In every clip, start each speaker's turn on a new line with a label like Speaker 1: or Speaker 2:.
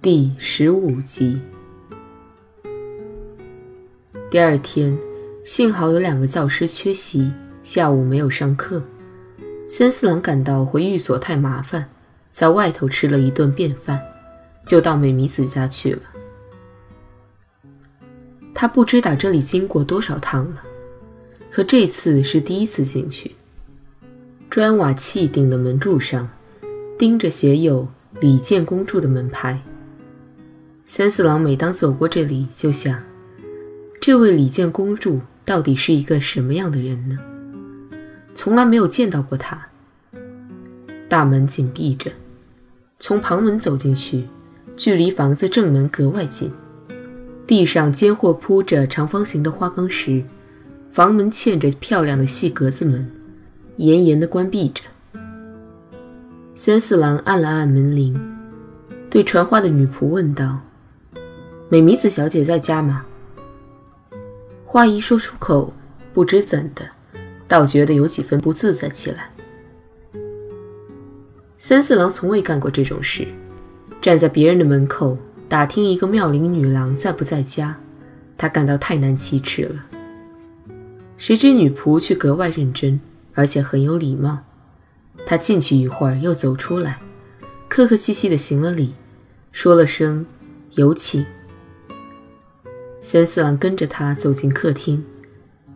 Speaker 1: 第十五集。第二天，幸好有两个教师缺席，下午没有上课。三四郎感到回寓所太麻烦，在外头吃了一顿便饭，就到美弥子家去了。他不知打这里经过多少趟了，可这次是第一次进去。砖瓦砌顶的门柱上，钉着写有“李建公住”的门牌。三四郎每当走过这里，就想：这位李建公主到底是一个什么样的人呢？从来没有见到过她。大门紧闭着，从旁门走进去，距离房子正门格外近。地上间或铺着长方形的花岗石，房门嵌着漂亮的细格子门，严严地关闭着。三四郎按了按门铃，对传话的女仆问道。美弥子小姐在家吗？话一说出口，不知怎的，倒觉得有几分不自在起来。三四郎从未干过这种事，站在别人的门口打听一个妙龄女郎在不在家，他感到太难启齿了。谁知女仆却格外认真，而且很有礼貌。他进去一会儿，又走出来，客客气气地行了礼，说了声“有请”。三四郎跟着他走进客厅，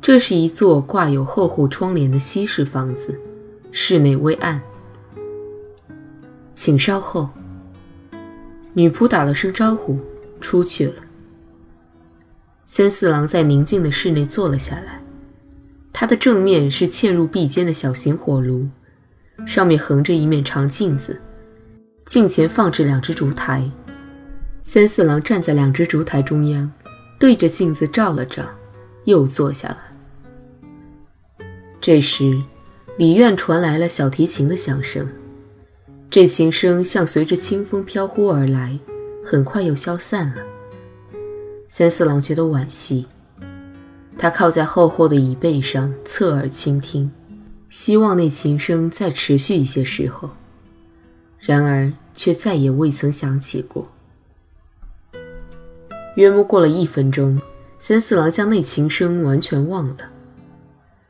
Speaker 1: 这是一座挂有厚厚窗帘的西式房子，室内微暗。请稍后。女仆打了声招呼，出去了。三四郎在宁静的室内坐了下来，他的正面是嵌入壁间的小型火炉，上面横着一面长镜子，镜前放置两只烛台。三四郎站在两只烛台中央。对着镜子照了照，又坐下了。这时，里院传来了小提琴的响声，这琴声像随着清风飘忽而来，很快又消散了。三四郎觉得惋惜，他靠在厚厚的椅背上，侧耳倾听，希望那琴声再持续一些时候，然而却再也未曾响起过。约莫过了一分钟，三四郎将那琴声完全忘了。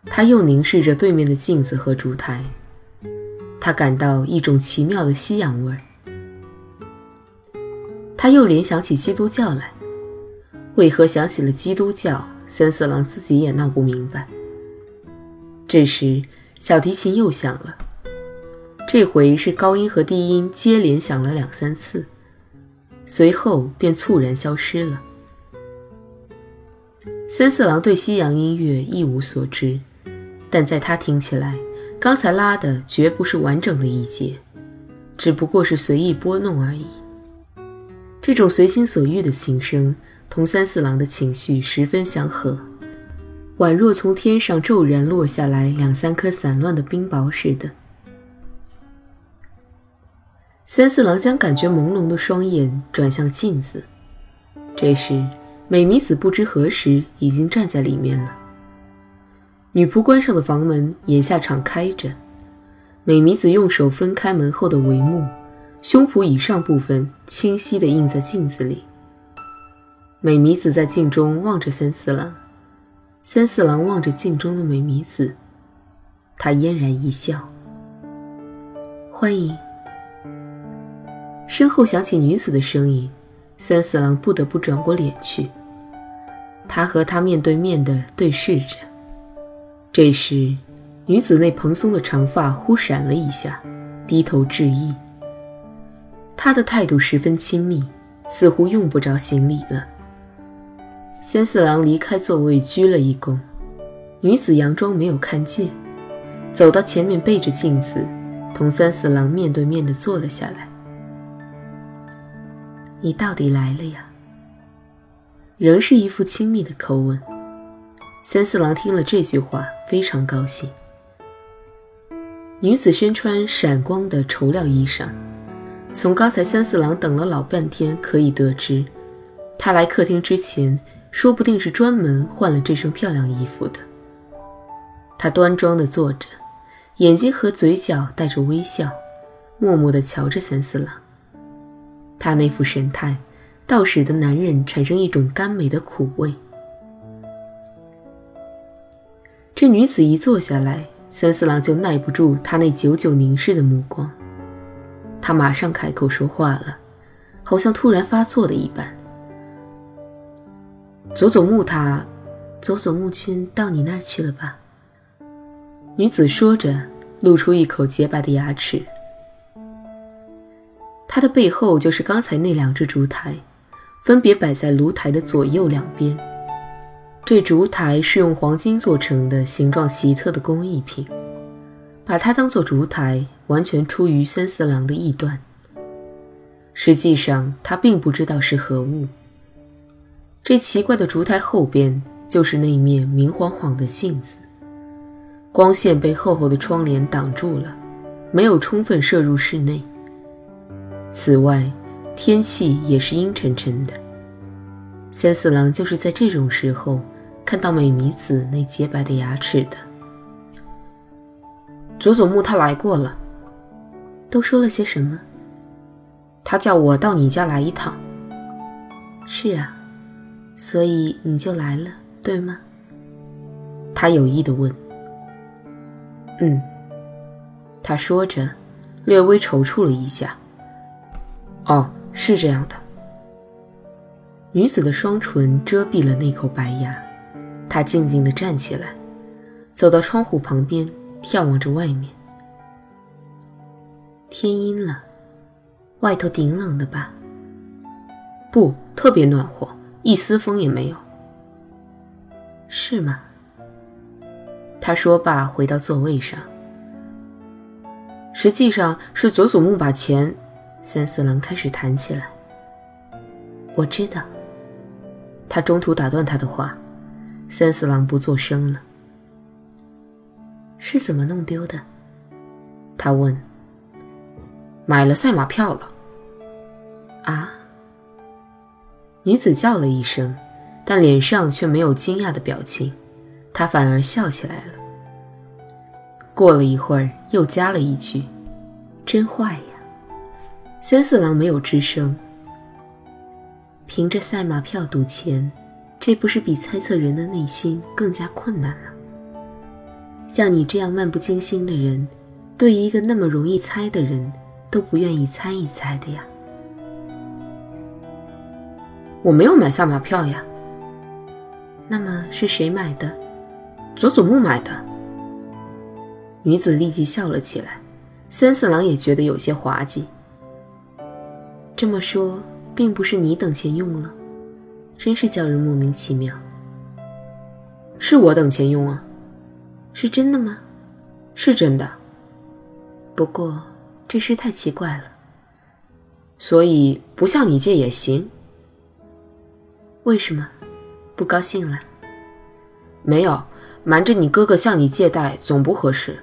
Speaker 1: 他又凝视着对面的镜子和烛台，他感到一种奇妙的西洋味儿。他又联想起基督教来，为何想起了基督教？三四郎自己也闹不明白。这时，小提琴又响了，这回是高音和低音接连响了两三次。随后便猝然消失了。三四郎对西洋音乐一无所知，但在他听起来，刚才拉的绝不是完整的一节，只不过是随意拨弄而已。这种随心所欲的琴声，同三四郎的情绪十分相合，宛若从天上骤然落下来两三颗散乱的冰雹似的。三四郎将感觉朦胧的双眼转向镜子，这时美弥子不知何时已经站在里面了。女仆关上的房门眼下敞开着，美弥子用手分开门后的帷幕，胸脯以上部分清晰地映在镜子里。美弥子在镜中望着三四郎，三四郎望着镜中的美弥子，他嫣然一笑：“欢迎。”身后响起女子的声音，三四郎不得不转过脸去。他和她面对面的对视着。这时，女子那蓬松的长发忽闪了一下，低头致意。她的态度十分亲密，似乎用不着行礼了。三四郎离开座位，鞠了一躬。女子佯装没有看见，走到前面，背着镜子，同三四郎面对面的坐了下来。你到底来了呀？”仍是一副亲密的口吻。三四郎听了这句话，非常高兴。女子身穿闪光的绸料衣裳，从刚才三四郎等了老半天可以得知，她来客厅之前，说不定是专门换了这身漂亮衣服的。她端庄地坐着，眼睛和嘴角带着微笑，默默地瞧着三四郎。他那副神态，倒使得男人产生一种甘美的苦味。这女子一坐下来。三四郎就耐不住他那久久凝视的目光，他马上开口说话了，好像突然发作的一般。佐佐木他，佐佐木君到你那儿去了吧？女子说着，露出一口洁白的牙齿。它的背后就是刚才那两只烛台，分别摆在炉台的左右两边。这烛台是用黄金做成的，形状奇特的工艺品。把它当做烛台，完全出于三四郎的臆断。实际上，他并不知道是何物。这奇怪的烛台后边就是那面明晃晃的镜子，光线被厚厚的窗帘挡住了，没有充分射入室内。此外，天气也是阴沉沉的。三四郎就是在这种时候。看到美弥子那洁白的牙齿的，佐佐木他来过了，都说了些什么？他叫我到你家来一趟。是啊，所以你就来了，对吗？他有意的问。嗯，他说着，略微踌躇了一下。哦，是这样的。女子的双唇遮蔽了那口白牙。她静静地站起来，走到窗户旁边，眺望着外面。天阴了，外头顶冷的吧？不，特别暖和，一丝风也没有。是吗？他说罢，回到座位上。实际上是佐佐木把钱。三四郎开始谈起来。我知道。他中途打断他的话。三四郎不作声了。是怎么弄丢的？他问。买了赛马票了。啊！女子叫了一声，但脸上却没有惊讶的表情，她反而笑起来了。过了一会儿，又加了一句：“真坏呀！”三四郎没有吱声。凭着赛马票赌钱。这不是比猜测人的内心更加困难吗？像你这样漫不经心的人，对于一个那么容易猜的人，都不愿意猜一猜的呀。我没有买赛马票呀。那么是谁买的？佐佐木买的。女子立即笑了起来，三四郎也觉得有些滑稽。这么说，并不是你等钱用了。真是叫人莫名其妙。是我等钱用啊？是真的吗？是真的。不过这事太奇怪了。所以不向你借也行。为什么？不高兴了？没有，瞒着你哥哥向你借贷总不合适。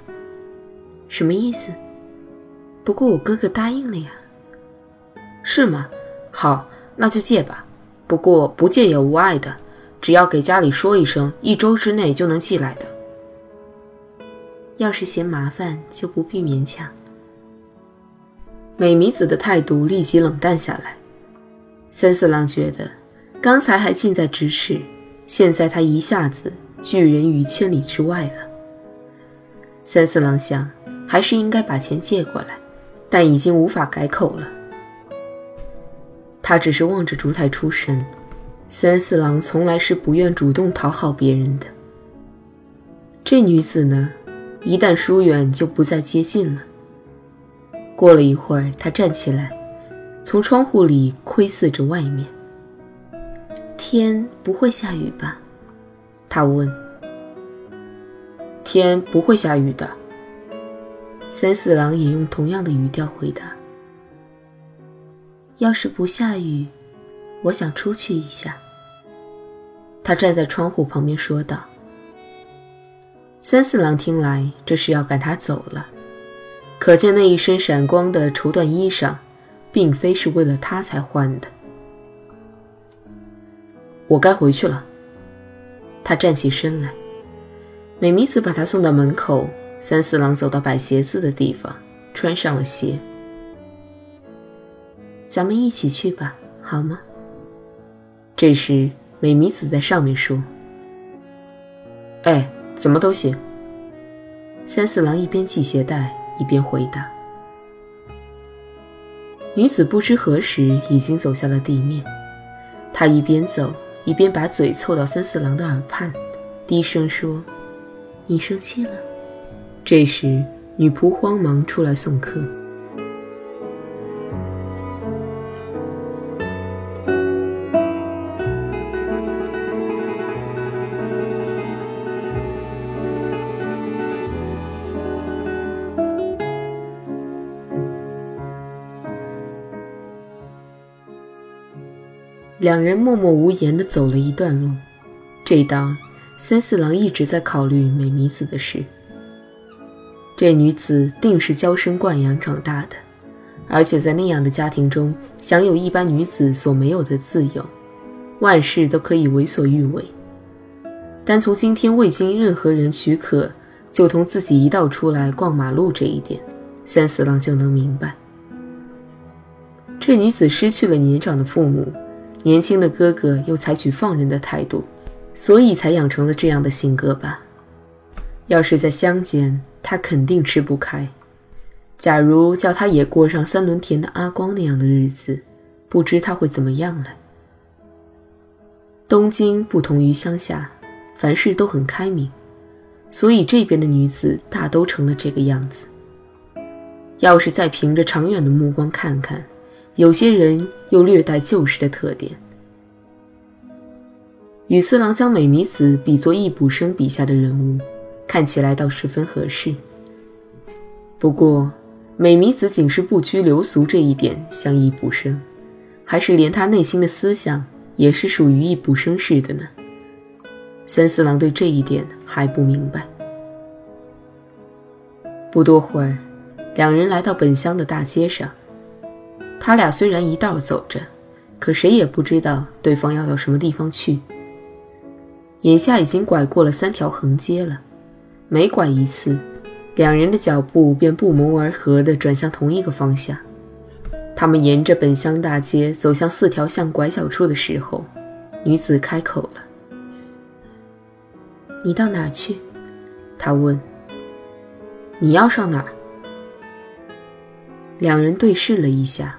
Speaker 1: 什么意思？不过我哥哥答应了呀。是吗？好，那就借吧。不过不借也无碍的，只要给家里说一声，一周之内就能寄来的。要是嫌麻烦，就不必勉强。美弥子的态度立即冷淡下来。三四郎觉得，刚才还近在咫尺，现在他一下子拒人于千里之外了。三四郎想，还是应该把钱借过来，但已经无法改口了。他只是望着烛台出神。三四郎从来是不愿主动讨好别人的。这女子呢，一旦疏远就不再接近了。过了一会儿，他站起来，从窗户里窥视着外面。天不会下雨吧？他问。天不会下雨的。三四郎也用同样的语调回答。要是不下雨，我想出去一下。他站在窗户旁边说道。三四郎听来，这是要赶他走了。可见那一身闪光的绸缎衣裳，并非是为了他才换的。我该回去了。他站起身来，美弥子把他送到门口。三四郎走到摆鞋子的地方，穿上了鞋。咱们一起去吧，好吗？这时，美弥子在上面说：“
Speaker 2: 哎。”怎么都行。
Speaker 1: 三四郎一边系鞋带一边回答。女子不知何时已经走下了地面，她一边走一边把嘴凑到三四郎的耳畔，低声说：“你生气了。”这时，女仆慌忙出来送客。两人默默无言地走了一段路，这当三四郎一直在考虑美弥子的事。这女子定是娇生惯养长大的，而且在那样的家庭中享有一般女子所没有的自由，万事都可以为所欲为。单从今天未经任何人许可就同自己一道出来逛马路这一点，三四郎就能明白，这女子失去了年长的父母。年轻的哥哥又采取放任的态度，所以才养成了这样的性格吧。要是在乡间，他肯定吃不开。假如叫他也过上三轮田的阿光那样的日子，不知他会怎么样了。东京不同于乡下，凡事都很开明，所以这边的女子大都成了这个样子。要是再凭着长远的目光看看，有些人又略带旧时的特点。羽次郎将美弥子比作易卜生笔下的人物，看起来倒十分合适。不过，美弥子仅是不拘流俗这一点像易卜生，还是连他内心的思想也是属于易卜生式的呢？三四郎对这一点还不明白。不多会儿，两人来到本乡的大街上。他俩虽然一道走着，可谁也不知道对方要到什么地方去。眼下已经拐过了三条横街了，每拐一次，两人的脚步便不谋而合地转向同一个方向。他们沿着本乡大街走向四条巷拐角处的时候，女子开口了：“你到哪儿去？”她问。“你要上哪儿？”两人对视了一下。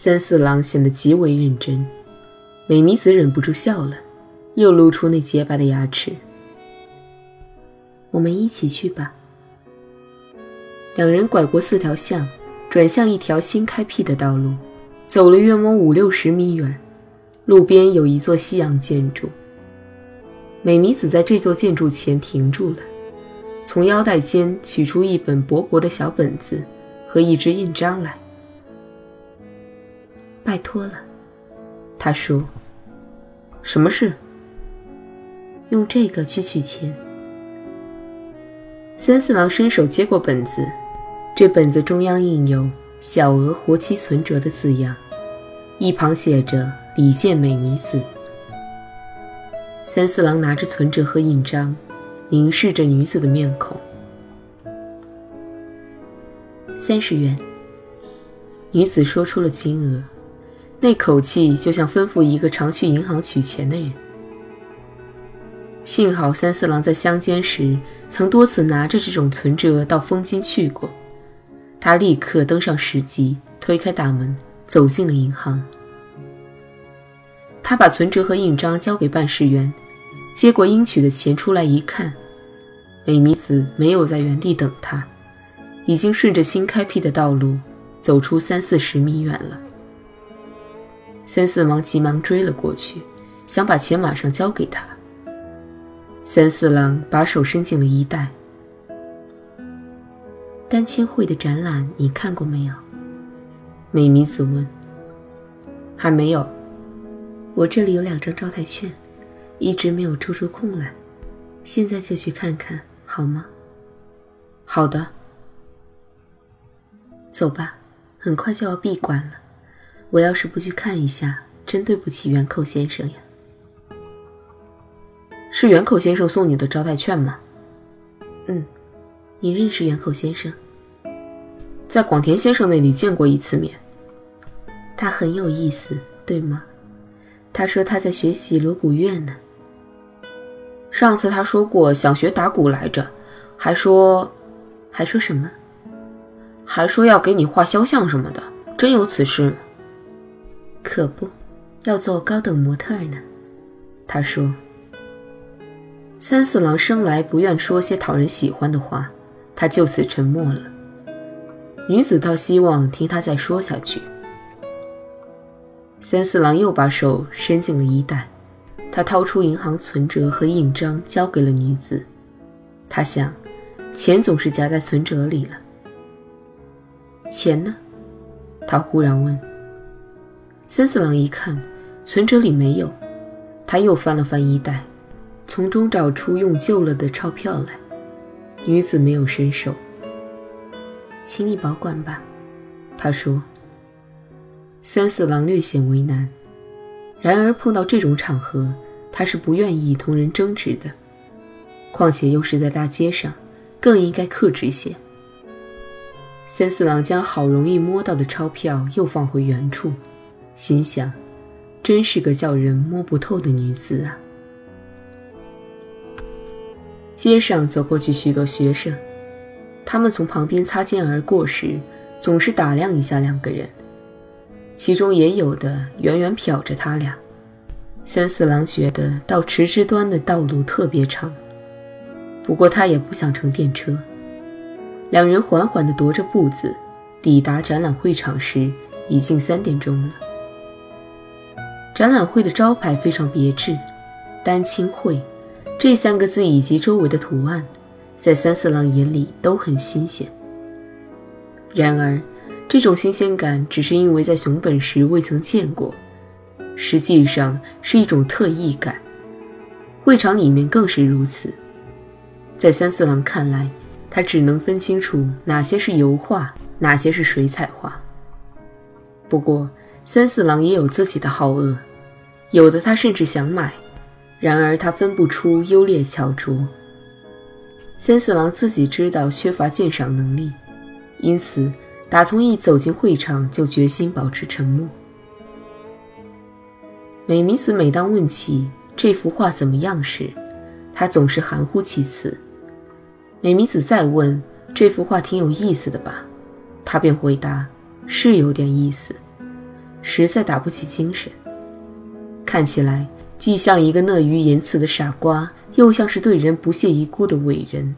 Speaker 1: 三四郎显得极为认真，美弥子忍不住笑了，又露出那洁白的牙齿。我们一起去吧。两人拐过四条巷，转向一条新开辟的道路，走了约摸五六十米远，路边有一座西洋建筑。美弥子在这座建筑前停住了，从腰带间取出一本薄薄的小本子和一支印章来。拜托了，他说：“
Speaker 2: 什么事？
Speaker 1: 用这个去取钱。”三四郎伸手接过本子，这本子中央印有“小额活期存折”的字样，一旁写着“李健美女子”。三四郎拿着存折和印章，凝视着女子的面孔。三十元。女子说出了金额。那口气就像吩咐一个常去银行取钱的人。幸好三四郎在乡间时曾多次拿着这种存折到丰津去过，他立刻登上石级，推开大门，走进了银行。他把存折和印章交给办事员，接过应取的钱出来一看，美弥子没有在原地等他，已经顺着新开辟的道路走出三四十米远了。三四郎急忙追了过去，想把钱马上交给他。三四郎把手伸进了衣袋。丹青会的展览你看过没有？美弥子问。
Speaker 2: 还没有，
Speaker 1: 我这里有两张招待券，一直没有抽出空来，现在就去看看好吗？
Speaker 2: 好的。
Speaker 1: 走吧，很快就要闭馆了。我要是不去看一下，真对不起元口先生呀。
Speaker 2: 是元口先生送你的招待券吗？
Speaker 1: 嗯，你认识元口先生？
Speaker 2: 在广田先生那里见过一次面。
Speaker 1: 他很有意思，对吗？他说他在学习锣鼓乐呢。
Speaker 2: 上次他说过想学打鼓来着，还说，
Speaker 1: 还说什么？
Speaker 2: 还说要给你画肖像什么的，真有此事吗？
Speaker 1: 可不，要做高等模特呢。他说。三四郎生来不愿说些讨人喜欢的话，他就此沉默了。女子倒希望听他再说下去。三四郎又把手伸进了衣袋，他掏出银行存折和印章交给了女子。他想，钱总是夹在存折里了。钱呢？他忽然问。三四郎一看，存折里没有，他又翻了翻衣袋。从中找出用旧了的钞票来，女子没有伸手。请你保管吧，他说。三四郎略显为难，然而碰到这种场合，他是不愿意同人争执的，况且又是在大街上，更应该克制些。三四郎将好容易摸到的钞票又放回原处，心想：真是个叫人摸不透的女子啊。街上走过去许多学生，他们从旁边擦肩而过时，总是打量一下两个人，其中也有的远远瞟着他俩。三四郎觉得到池之端的道路特别长，不过他也不想乘电车。两人缓缓地踱着步子，抵达展览会场时，已经三点钟了。展览会的招牌非常别致，丹青会。这三个字以及周围的图案，在三四郎眼里都很新鲜。然而，这种新鲜感只是因为在熊本时未曾见过，实际上是一种特异感。会场里面更是如此。在三四郎看来，他只能分清楚哪些是油画，哪些是水彩画。不过，三四郎也有自己的好恶，有的他甚至想买。然而他分不出优劣巧拙。三四郎自己知道缺乏鉴赏能力，因此打从一走进会场就决心保持沉默。美弥子每当问起这幅画怎么样时，他总是含糊其辞。美弥子再问这幅画挺有意思的吧，他便回答是有点意思，实在打不起精神，看起来。既像一个乐于言辞的傻瓜，又像是对人不屑一顾的伟人。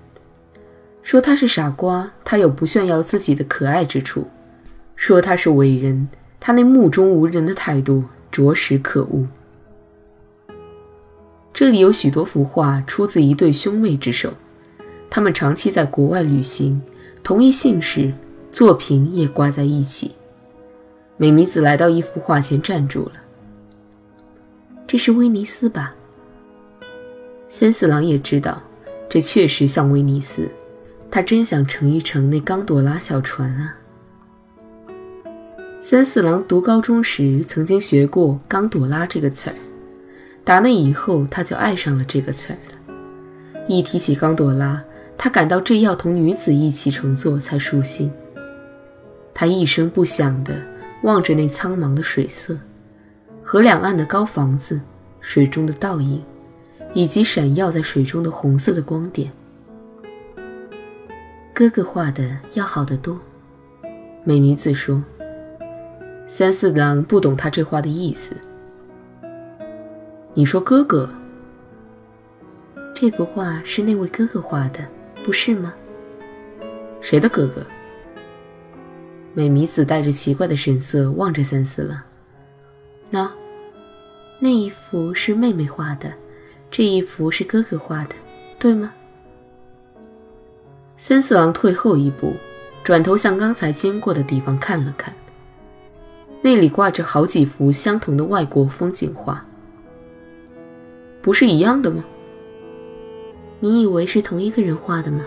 Speaker 1: 说他是傻瓜，他有不炫耀自己的可爱之处；说他是伟人，他那目中无人的态度着实可恶。这里有许多幅画出自一对兄妹之手，他们长期在国外旅行，同一姓氏，作品也挂在一起。美弥子来到一幅画前站住了。这是威尼斯吧？三四郎也知道，这确实像威尼斯。他真想乘一乘那冈朵拉小船啊！三四郎读高中时曾经学过“冈朵拉”这个词儿，打那以后他就爱上了这个词儿了。一提起冈朵拉，他感到这要同女子一起乘坐才舒心。他一声不响地望着那苍茫的水色。河两岸的高房子，水中的倒影，以及闪耀在水中的红色的光点。哥哥画的要好得多，美弥子说。三四郎不懂他这话的意思。你说哥哥？这幅画是那位哥哥画的，不是吗？谁的哥哥？美弥子带着奇怪的神色望着三四郎。那。那一幅是妹妹画的，这一幅是哥哥画的，对吗？三四郎退后一步，转头向刚才经过的地方看了看。那里挂着好几幅相同的外国风景画，
Speaker 2: 不是一样的吗？
Speaker 1: 你以为是同一个人画的吗？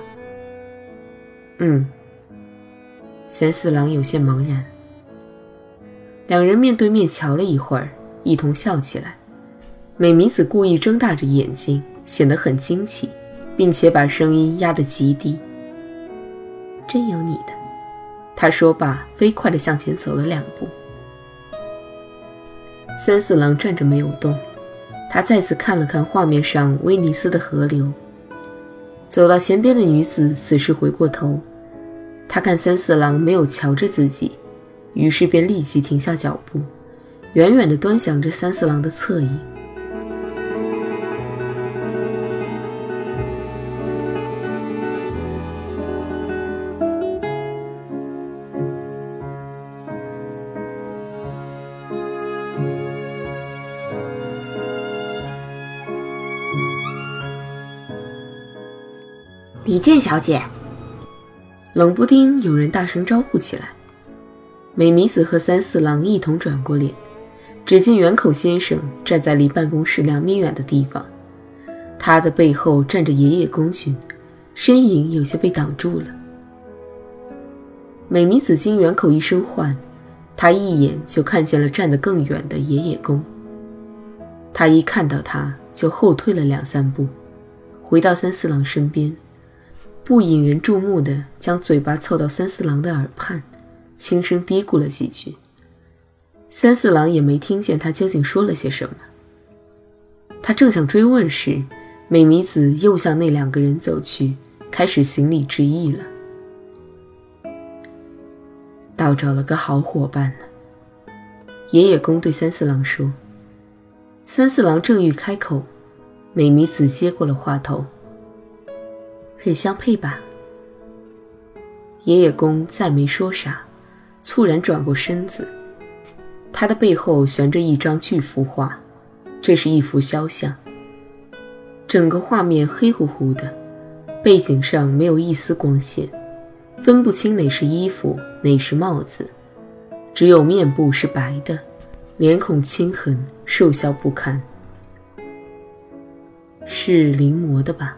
Speaker 2: 嗯。三四郎有些茫然。两人面对面瞧了一会儿，一同笑起来。美弥子故意睁大着眼睛，显得很惊奇，并且把声音压得极低。
Speaker 1: 真有你的，
Speaker 2: 他说罢，飞快地向前走了两步。三四郎站着没有动，他再次看了看画面上威尼斯的河流。走到前边的女子此时回过头，她看三四郎没有瞧着自己，于是便立即停下脚步，远远地端详着三四郎的侧影。
Speaker 3: 李健小姐，
Speaker 2: 冷不丁有人大声招呼起来。美弥子和三四郎一同转过脸，只见远口先生站在离办公室两米远的地方，他的背后站着爷爷公君，身影有些被挡住了。美弥子经远口一声唤，他一眼就看见了站得更远的爷爷公。他一看到他，就后退了两三步，回到三四郎身边。不引人注目的将嘴巴凑到三四郎的耳畔，轻声嘀咕了几句。三四郎也没听见他究竟说了些什么。他正想追问时，美弥子又向那两个人走去，开始行礼致意了。倒找了个好伙伴呢。爷爷公对三四郎说。三四郎正欲开口，美弥子接过了话头。
Speaker 1: 很相配吧？
Speaker 2: 爷爷公再没说啥，猝然转过身子。他的背后悬着一张巨幅画，这是一幅肖像。整个画面黑乎乎的，背景上没有一丝光线，分不清哪是衣服，哪是帽子，只有面部是白的，脸孔青痕，瘦削不堪。是临摹的吧？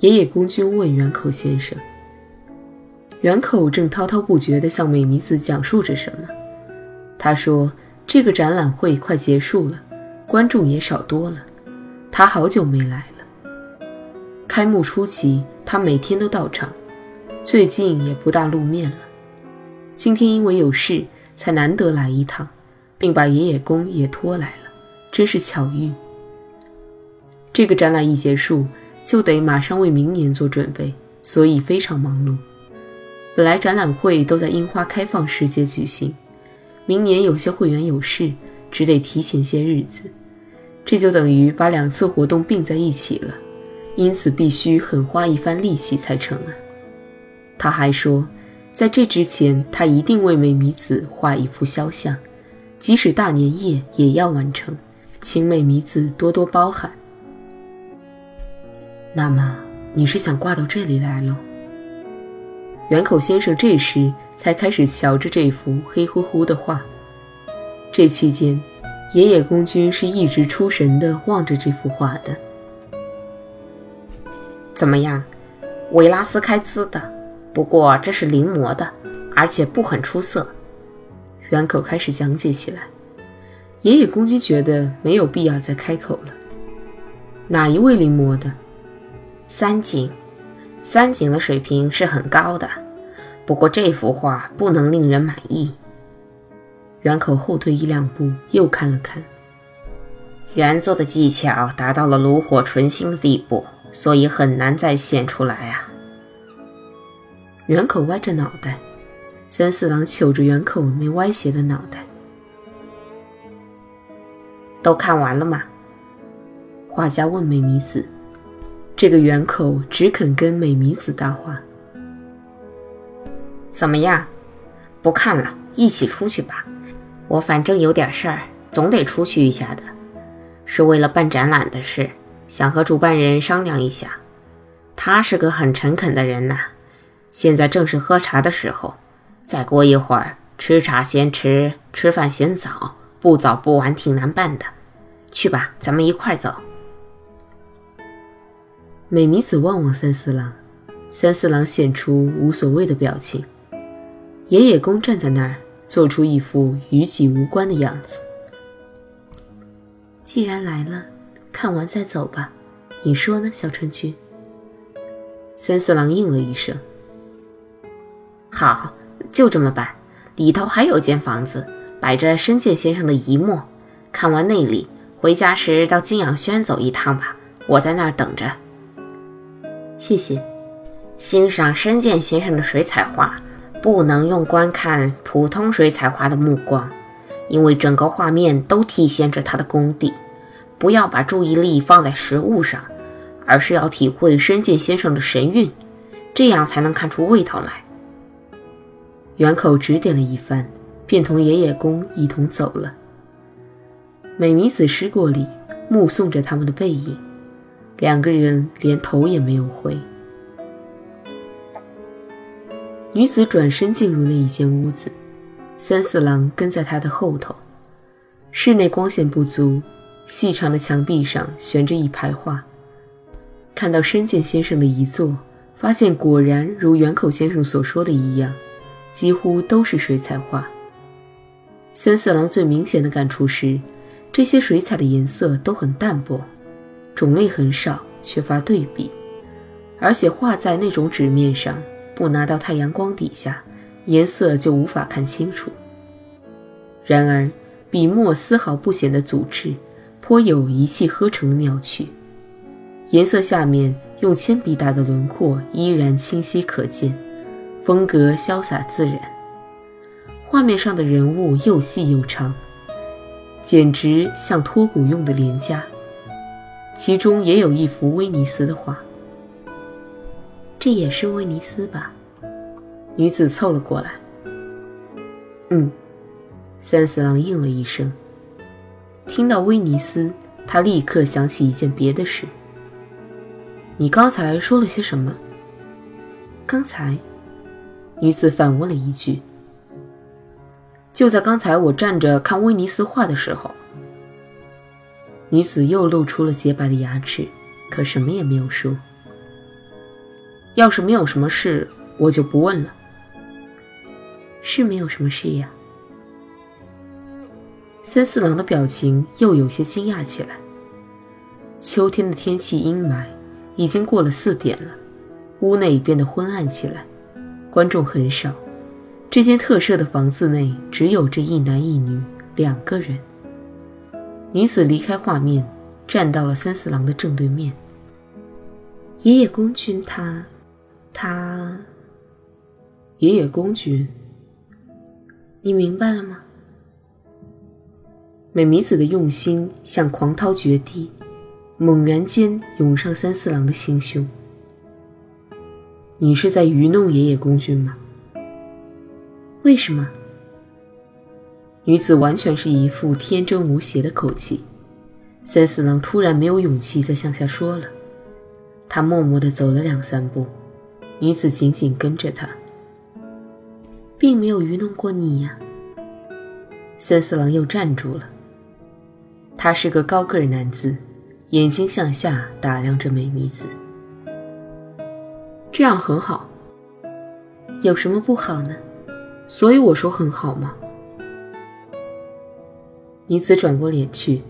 Speaker 2: 爷爷公君问远口先生：“远口正滔滔不绝地向美弥子讲述着什么。”他说：“这个展览会快结束了，观众也少多了。他好久没来了。开幕初期，他每天都到场，最近也不大露面了。今天因为有事，才难得来一趟，并把爷爷公也拖来了，真是巧遇。这个展览一结束。”就得马上为明年做准备，所以非常忙碌。本来展览会都在樱花开放时节举行，明年有些会员有事，只得提前些日子，这就等于把两次活动并在一起了，因此必须很花一番力气才成啊。他还说，在这之前，他一定为美弥子画一幅肖像，即使大年夜也要完成，请美弥子多多包涵。那么你是想挂到这里来喽？远口先生这时才开始瞧着这幅黑乎乎的画。这期间，爷爷公君是一直出神地望着这幅画的。
Speaker 3: 怎么样，维拉斯开兹的？不过这是临摹的，而且不很出色。
Speaker 2: 远口开始讲解起来。爷爷公君觉得没有必要再开口了。哪一位临摹的？
Speaker 3: 三井，三井的水平是很高的，不过这幅画不能令人满意。
Speaker 2: 远口后退一两步，又看了看，
Speaker 3: 原作的技巧达到了炉火纯青的地步，所以很难再现出来啊。
Speaker 2: 远口歪着脑袋，三四郎瞅着远口那歪斜的脑袋，
Speaker 3: 都看完了吗？
Speaker 2: 画家问美弥子。这个圆口只肯跟美弥子搭话，
Speaker 3: 怎么样？不看了，一起出去吧。我反正有点事儿，总得出去一下的。是为了办展览的事，想和主办人商量一下。他是个很诚恳的人呐。现在正是喝茶的时候，再过一会儿，吃茶嫌迟，吃饭嫌早，不早不晚挺难办的。去吧，咱们一块走。
Speaker 2: 美弥子望望三四郎，三四郎显出无所谓的表情。野野公站在那儿，做出一副与己无关的样子。
Speaker 1: 既然来了，看完再走吧。你说呢，小春君？
Speaker 2: 三四郎应了一声：“
Speaker 3: 好，就这么办。里头还有间房子，摆着深见先生的遗墨。看完那里，回家时到金养轩走一趟吧，我在那儿等着。”
Speaker 1: 谢谢。
Speaker 3: 欣赏深见先生的水彩画，不能用观看普通水彩画的目光，因为整个画面都体现着他的功底。不要把注意力放在实物上，而是要体会深见先生的神韵，这样才能看出味道来。
Speaker 2: 远口指点了一番，便同爷爷公一同走了。美弥子失过礼，目送着他们的背影。两个人连头也没有回。女子转身进入那一间屋子，三四郎跟在她的后头。室内光线不足，细长的墙壁上悬着一排画。看到深见先生的遗作，发现果然如远口先生所说的一样，几乎都是水彩画。三四郎最明显的感触是，这些水彩的颜色都很淡薄。种类很少，缺乏对比，而且画在那种纸面上，不拿到太阳光底下，颜色就无法看清楚。然而，笔墨丝毫不显得阻滞，颇有一气呵成的妙趣。颜色下面用铅笔打的轮廓依然清晰可见，风格潇洒自然。画面上的人物又细又长，简直像托骨用的连枷。其中也有一幅威尼斯的画，
Speaker 1: 这也是威尼斯吧？
Speaker 2: 女子凑了过来。嗯，三四郎应了一声。听到威尼斯，他立刻想起一件别的事。你刚才说了些什么？
Speaker 1: 刚才，
Speaker 2: 女子反问了一句。就在刚才，我站着看威尼斯画的时候。女子又露出了洁白的牙齿，可什么也没有说。要是没有什么事，我就不问了。
Speaker 1: 是没有什么事呀。
Speaker 2: 三四郎的表情又有些惊讶起来。秋天的天气阴霾，已经过了四点了，屋内变得昏暗起来，观众很少。这间特设的房子内只有这一男一女两个人。女子离开画面，站到了三四郎的正对面。
Speaker 1: 爷爷公君，他，他，
Speaker 2: 爷爷公君，
Speaker 1: 你明白了吗？
Speaker 2: 美弥子的用心像狂涛决堤，猛然间涌上三四郎的心胸。你是在愚弄爷爷公君吗？
Speaker 1: 为什么？
Speaker 2: 女子完全是一副天真无邪的口气，三四郎突然没有勇气再向下说了。他默默地走了两三步，女子紧紧跟着他，
Speaker 1: 并没有愚弄过你呀。
Speaker 2: 三四郎又站住了，他是个高个男子，眼睛向下打量着美弥子。这样很好，
Speaker 1: 有什么不好呢？
Speaker 2: 所以我说很好嘛。女子转过脸去，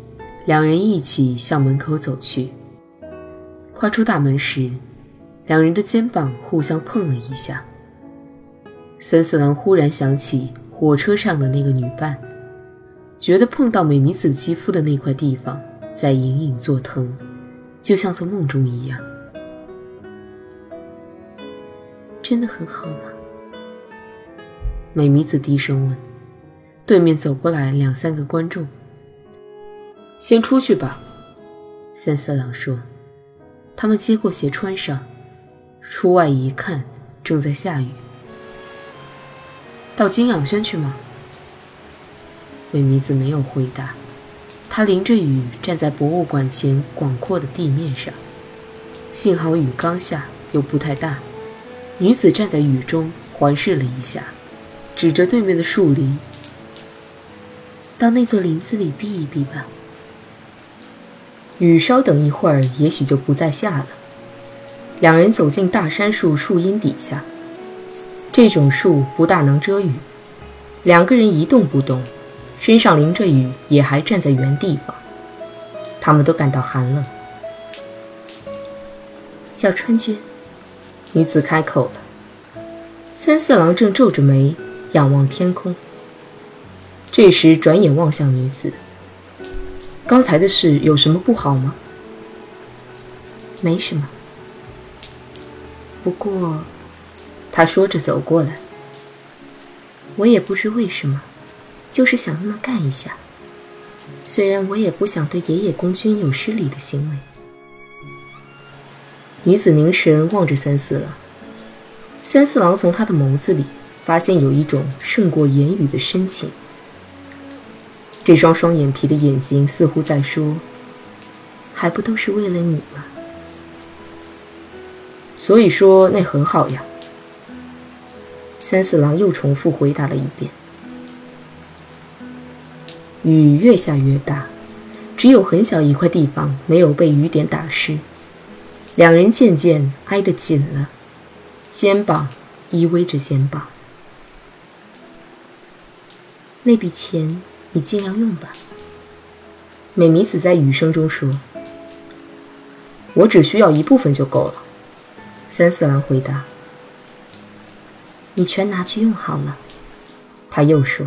Speaker 2: 两人一起向门口走去。跨出大门时，两人的肩膀互相碰了一下。三四郎忽然想起火车上的那个女伴，觉得碰到美弥子肌肤的那块地方在隐隐作疼，就像在梦中一样。
Speaker 1: 真的很好吗？
Speaker 2: 美弥子低声问。对面走过来两三个观众，先出去吧。三四郎说。他们接过鞋穿上，出外一看，正在下雨。到金养轩去吗？美弥子没有回答，她淋着雨站在博物馆前广阔的地面上。幸好雨刚下，又不太大。女子站在雨中环视了一下，指着对面的树林。
Speaker 1: 到那座林子里避一避吧。
Speaker 2: 雨稍等一会儿，也许就不再下了。两人走进大杉树树荫底下。这种树不大能遮雨，两个人一动不动，身上淋着雨也还站在原地方。他们都感到寒冷。
Speaker 1: 小川君，
Speaker 2: 女子开口了。三四郎正皱着眉仰望天空，这时转眼望向女子。刚才的事有什么不好吗？
Speaker 1: 没什么。不过，
Speaker 2: 他说着走过来。
Speaker 1: 我也不知为什么，就是想那么干一下。虽然我也不想对爷爷公君有失礼的行为。
Speaker 2: 女子凝神望着三四郎，三四郎从他的眸子里发现有一种胜过言语的深情。这双双眼皮的眼睛似乎在说：“
Speaker 1: 还不都是为了你吗？”
Speaker 2: 所以说那很好呀。三四郎又重复回答了一遍。雨越下越大，只有很小一块地方没有被雨点打湿。两人渐渐挨得紧了，肩膀依偎着肩膀。
Speaker 1: 那笔钱你尽量用吧。
Speaker 2: 美弥子在雨声中说：“我只需要一部分就够了。”三四郎回答：“
Speaker 1: 你全拿去用好了。”
Speaker 2: 他又说。